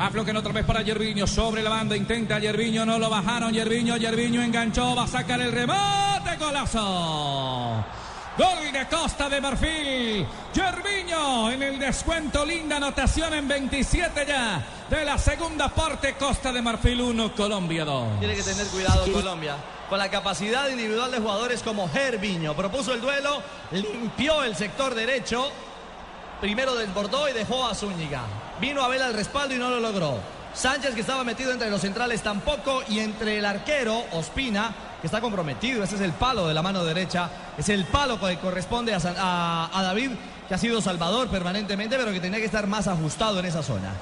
Afloquen otra vez para Yerviño. Sobre la banda. Intenta Yerviño. No lo bajaron. Yerviño. Yerviño enganchó. Va a sacar el remate. Golazo. Gol de Costa de Marfil. Yerviño en el descuento. Linda anotación en 27 ya. De la segunda parte. Costa de Marfil 1. Colombia 2. Tiene que tener cuidado Colombia. Con la capacidad individual de jugadores como Gerviño. Propuso el duelo. Limpió el sector derecho. Primero desbordó y dejó a Zúñiga. Vino a ver al respaldo y no lo logró. Sánchez, que estaba metido entre los centrales, tampoco. Y entre el arquero, Ospina, que está comprometido. Ese es el palo de la mano derecha. Es el palo que corresponde a, a David, que ha sido salvador permanentemente, pero que tenía que estar más ajustado en esa zona.